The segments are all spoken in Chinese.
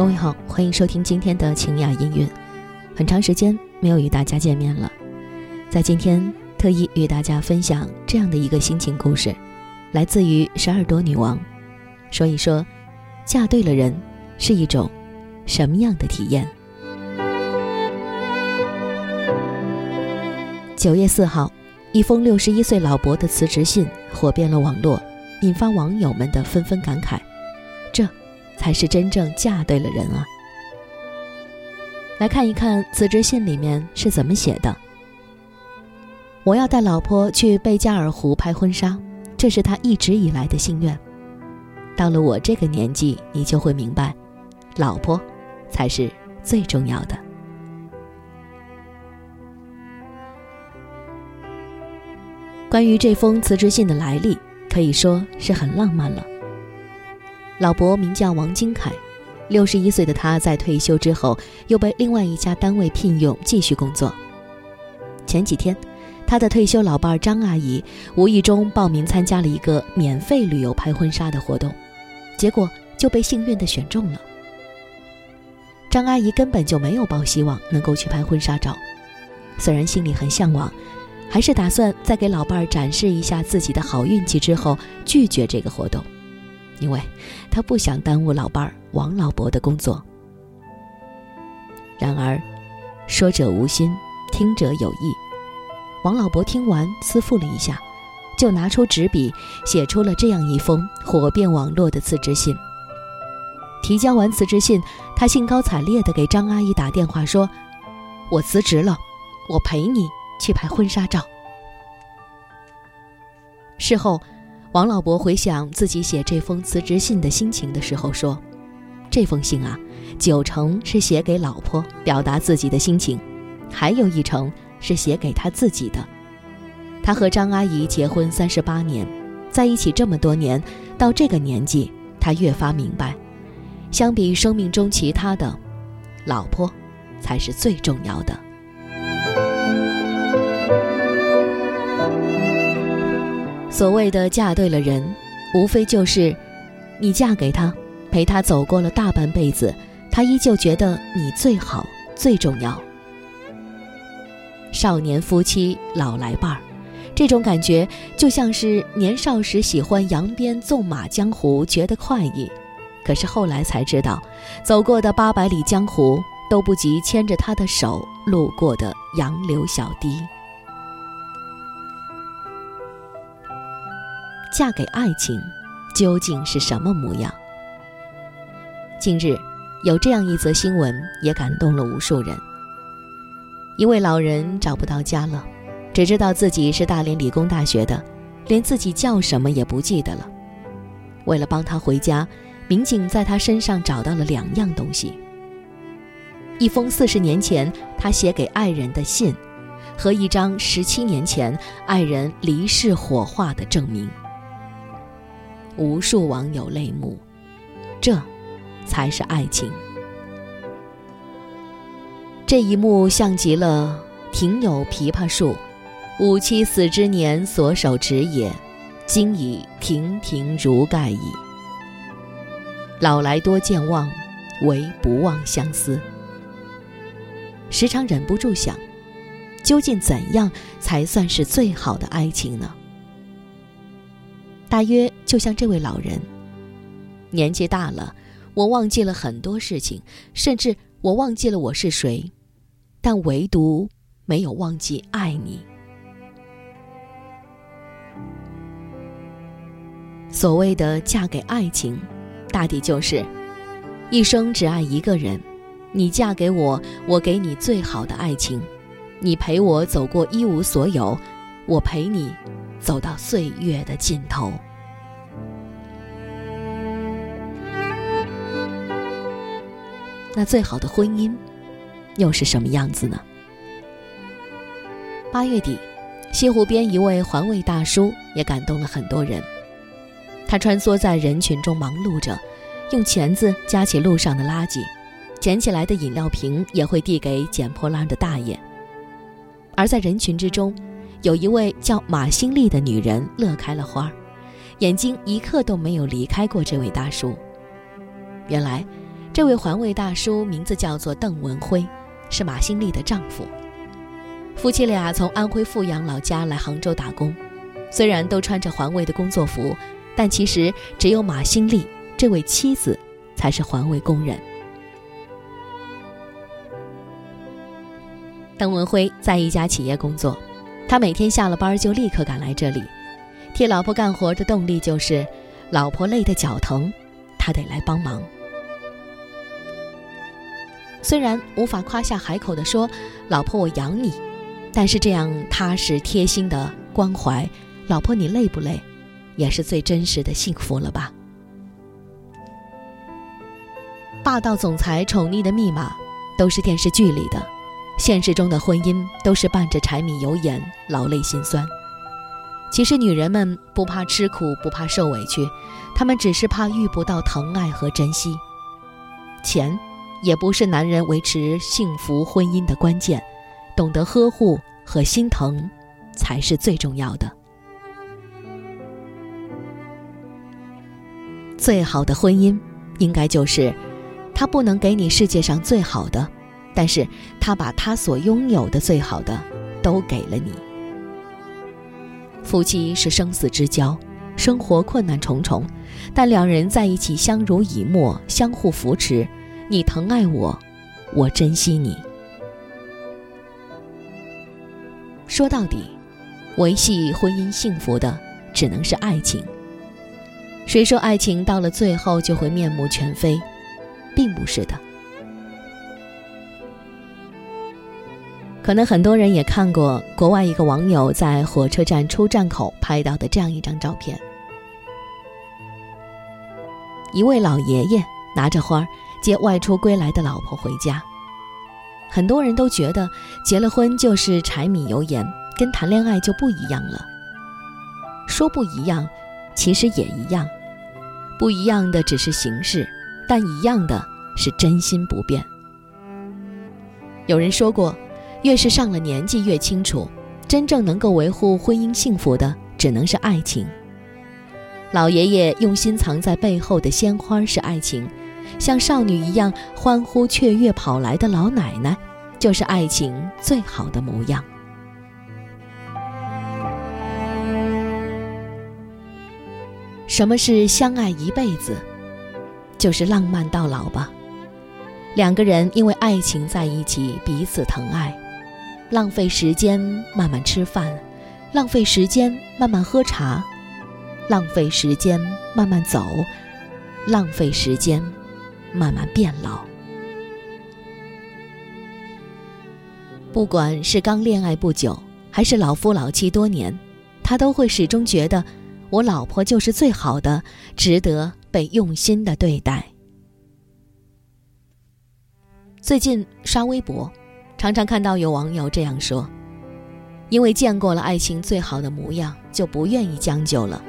各位好，欢迎收听今天的清雅音乐。很长时间没有与大家见面了，在今天特意与大家分享这样的一个心情故事，来自于十二朵女王，说一说嫁对了人是一种什么样的体验。九月四号，一封六十一岁老伯的辞职信火遍了网络，引发网友们的纷纷感慨：才是真正嫁对了人啊！来看一看辞职信里面是怎么写的：“我要带老婆去贝加尔湖拍婚纱，这是他一直以来的心愿。到了我这个年纪，你就会明白，老婆才是最重要的。”关于这封辞职信的来历，可以说是很浪漫了。老伯名叫王金凯，六十一岁的他在退休之后又被另外一家单位聘用继续工作。前几天，他的退休老伴张阿姨无意中报名参加了一个免费旅游拍婚纱的活动，结果就被幸运的选中了。张阿姨根本就没有抱希望能够去拍婚纱照，虽然心里很向往。还是打算在给老伴儿展示一下自己的好运气之后拒绝这个活动，因为他不想耽误老伴儿王老伯的工作。然而，说者无心，听者有意。王老伯听完思忖了一下，就拿出纸笔写出了这样一封火遍网络的辞职信。提交完辞职信，他兴高采烈地给张阿姨打电话说：“我辞职了，我陪你。”去拍婚纱照。事后，王老伯回想自己写这封辞职信的心情的时候说：“这封信啊，九成是写给老婆，表达自己的心情；还有一成是写给他自己的。他和张阿姨结婚三十八年，在一起这么多年，到这个年纪，他越发明白，相比生命中其他的，老婆才是最重要的。”所谓的嫁对了人，无非就是，你嫁给他，陪他走过了大半辈子，他依旧觉得你最好、最重要。少年夫妻老来伴儿，这种感觉就像是年少时喜欢扬鞭纵马江湖，觉得快意，可是后来才知道，走过的八百里江湖都不及牵着他的手路过的杨柳小堤。嫁给爱情，究竟是什么模样？近日，有这样一则新闻，也感动了无数人。一位老人找不到家了，只知道自己是大连理工大学的，连自己叫什么也不记得了。为了帮他回家，民警在他身上找到了两样东西：一封四十年前他写给爱人的信，和一张十七年前爱人离世火化的证明。无数网友泪目，这才是爱情。这一幕像极了“庭有枇杷树，吾妻死之年所手植也，今已亭亭如盖矣。老来多健忘，唯不忘相思。”时常忍不住想，究竟怎样才算是最好的爱情呢？大约就像这位老人，年纪大了，我忘记了很多事情，甚至我忘记了我是谁，但唯独没有忘记爱你。所谓的嫁给爱情，大抵就是一生只爱一个人。你嫁给我，我给你最好的爱情，你陪我走过一无所有，我陪你。走到岁月的尽头，那最好的婚姻又是什么样子呢？八月底，西湖边一位环卫大叔也感动了很多人。他穿梭在人群中忙碌着，用钳子夹起路上的垃圾，捡起来的饮料瓶也会递给捡破烂的大爷。而在人群之中，有一位叫马新丽的女人乐开了花，眼睛一刻都没有离开过这位大叔。原来，这位环卫大叔名字叫做邓文辉，是马新丽的丈夫。夫妻俩从安徽阜阳老家来杭州打工，虽然都穿着环卫的工作服，但其实只有马新丽这位妻子才是环卫工人。邓文辉在一家企业工作，他每天下了班就立刻赶来这里，替老婆干活的动力就是，老婆累得脚疼，他得来帮忙。虽然无法夸下海口的说“老婆，我养你”，但是这样踏实贴心的关怀，“老婆，你累不累”，也是最真实的幸福了吧？霸道总裁宠溺的密码，都是电视剧里的，现实中的婚姻都是伴着柴米油盐、劳累心酸。其实女人们不怕吃苦，不怕受委屈，她们只是怕遇不到疼爱和珍惜。钱。也不是男人维持幸福婚姻的关键，懂得呵护和心疼，才是最重要的。最好的婚姻，应该就是，他不能给你世界上最好的，但是他把他所拥有的最好的，都给了你。夫妻是生死之交，生活困难重重，但两人在一起相濡以沫，相互扶持。你疼爱我，我珍惜你。说到底，维系婚姻幸福的只能是爱情。谁说爱情到了最后就会面目全非？并不是的。可能很多人也看过国外一个网友在火车站出站口拍到的这样一张照片：一位老爷爷拿着花。接外出归来的老婆回家，很多人都觉得结了婚就是柴米油盐，跟谈恋爱就不一样了。说不一样，其实也一样，不一样的只是形式，但一样的是真心不变。有人说过，越是上了年纪越清楚，真正能够维护婚姻幸福的只能是爱情。老爷爷用心藏在背后的鲜花是爱情。像少女一样欢呼雀跃跑来的老奶奶，就是爱情最好的模样。什么是相爱一辈子？就是浪漫到老吧。两个人因为爱情在一起，彼此疼爱，浪费时间慢慢吃饭，浪费时间慢慢喝茶，浪费时间慢慢走，浪费时间。慢慢变老。不管是刚恋爱不久，还是老夫老妻多年，他都会始终觉得，我老婆就是最好的，值得被用心的对待。最近刷微博，常常看到有网友这样说：“因为见过了爱情最好的模样，就不愿意将就了。”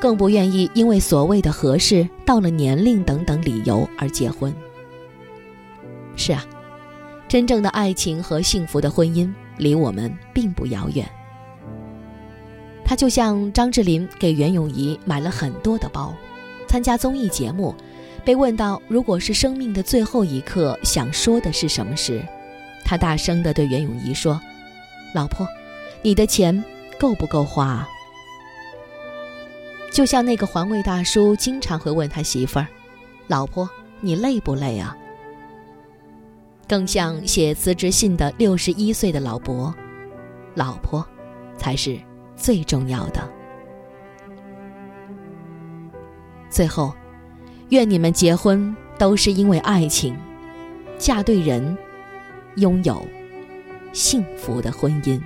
更不愿意因为所谓的合适、到了年龄等等理由而结婚。是啊，真正的爱情和幸福的婚姻离我们并不遥远。他就像张智霖给袁咏仪买了很多的包，参加综艺节目，被问到如果是生命的最后一刻想说的是什么时，他大声地对袁咏仪说：“老婆，你的钱够不够花？”就像那个环卫大叔经常会问他媳妇儿：“老婆，你累不累啊？”更像写辞职信的六十一岁的老伯：“老婆，才是最重要的。”最后，愿你们结婚都是因为爱情，嫁对人，拥有幸福的婚姻。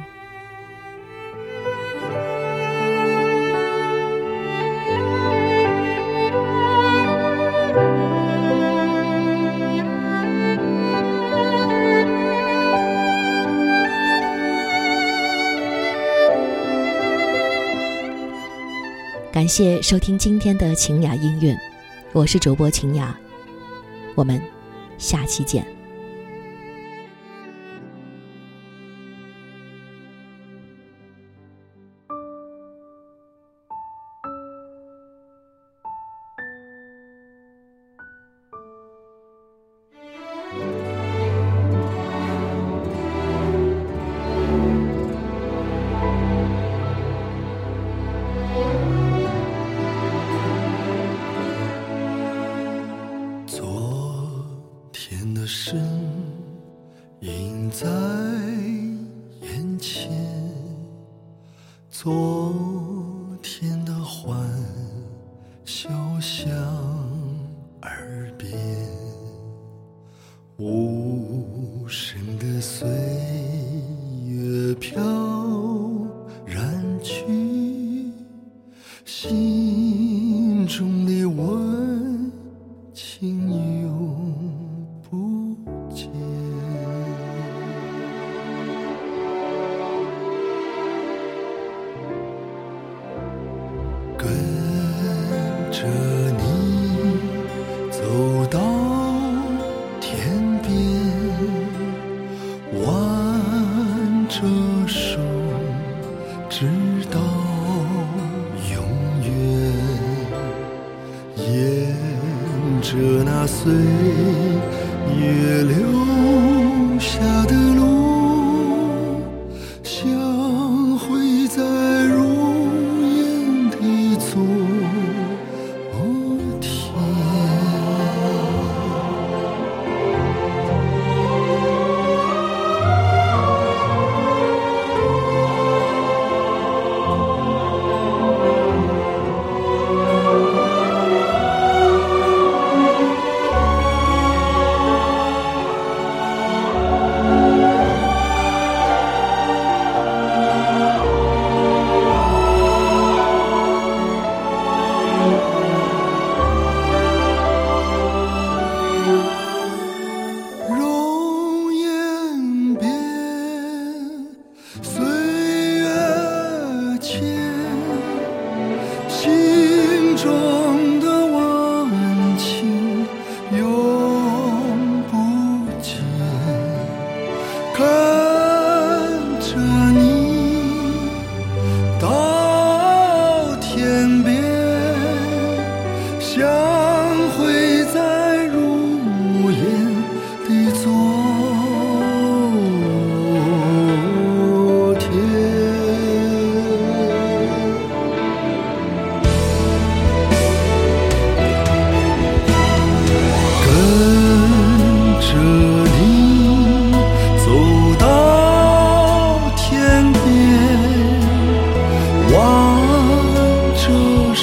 感谢收听今天的晴雅音乐，我是主播晴雅，我们下期见。身映在眼前，昨天的欢笑响耳边，无声的岁月飘然去，心手，直到永远。沿着那岁月留下的路，相会在如烟的昨天。跟着你走到天边，挽着手，